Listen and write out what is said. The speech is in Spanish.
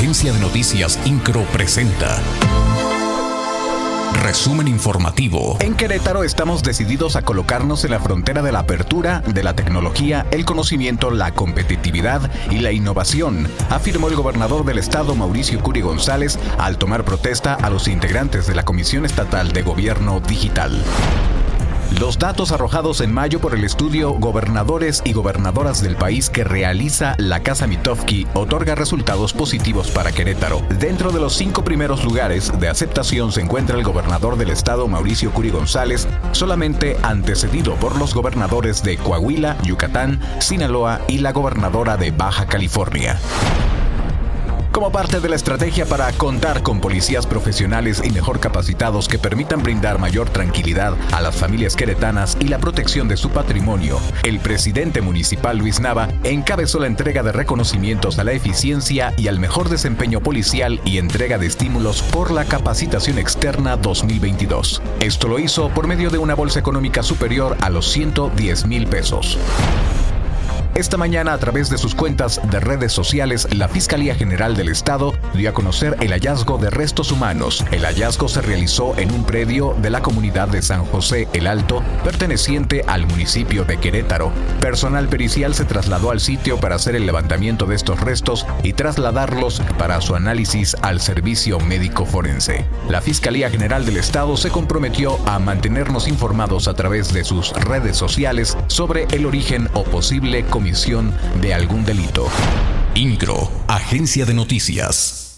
Agencia de Noticias Incro presenta. Resumen informativo. En Querétaro estamos decididos a colocarnos en la frontera de la apertura, de la tecnología, el conocimiento, la competitividad y la innovación, afirmó el gobernador del estado Mauricio Curi González al tomar protesta a los integrantes de la Comisión Estatal de Gobierno Digital. Los datos arrojados en mayo por el estudio Gobernadores y Gobernadoras del País que realiza la Casa Mitofsky otorga resultados positivos para Querétaro. Dentro de los cinco primeros lugares de aceptación se encuentra el gobernador del estado Mauricio Curi González, solamente antecedido por los gobernadores de Coahuila, Yucatán, Sinaloa y la gobernadora de Baja California. Como parte de la estrategia para contar con policías profesionales y mejor capacitados que permitan brindar mayor tranquilidad a las familias queretanas y la protección de su patrimonio, el presidente municipal Luis Nava encabezó la entrega de reconocimientos a la eficiencia y al mejor desempeño policial y entrega de estímulos por la capacitación externa 2022. Esto lo hizo por medio de una bolsa económica superior a los 110 mil pesos. Esta mañana, a través de sus cuentas de redes sociales, la Fiscalía General del Estado dio a conocer el hallazgo de restos humanos. El hallazgo se realizó en un predio de la comunidad de San José el Alto, perteneciente al municipio de Querétaro. Personal pericial se trasladó al sitio para hacer el levantamiento de estos restos y trasladarlos para su análisis al servicio médico forense. La Fiscalía General del Estado se comprometió a mantenernos informados a través de sus redes sociales sobre el origen o posible comisión de algún delito. INCRO, Agencia de Noticias.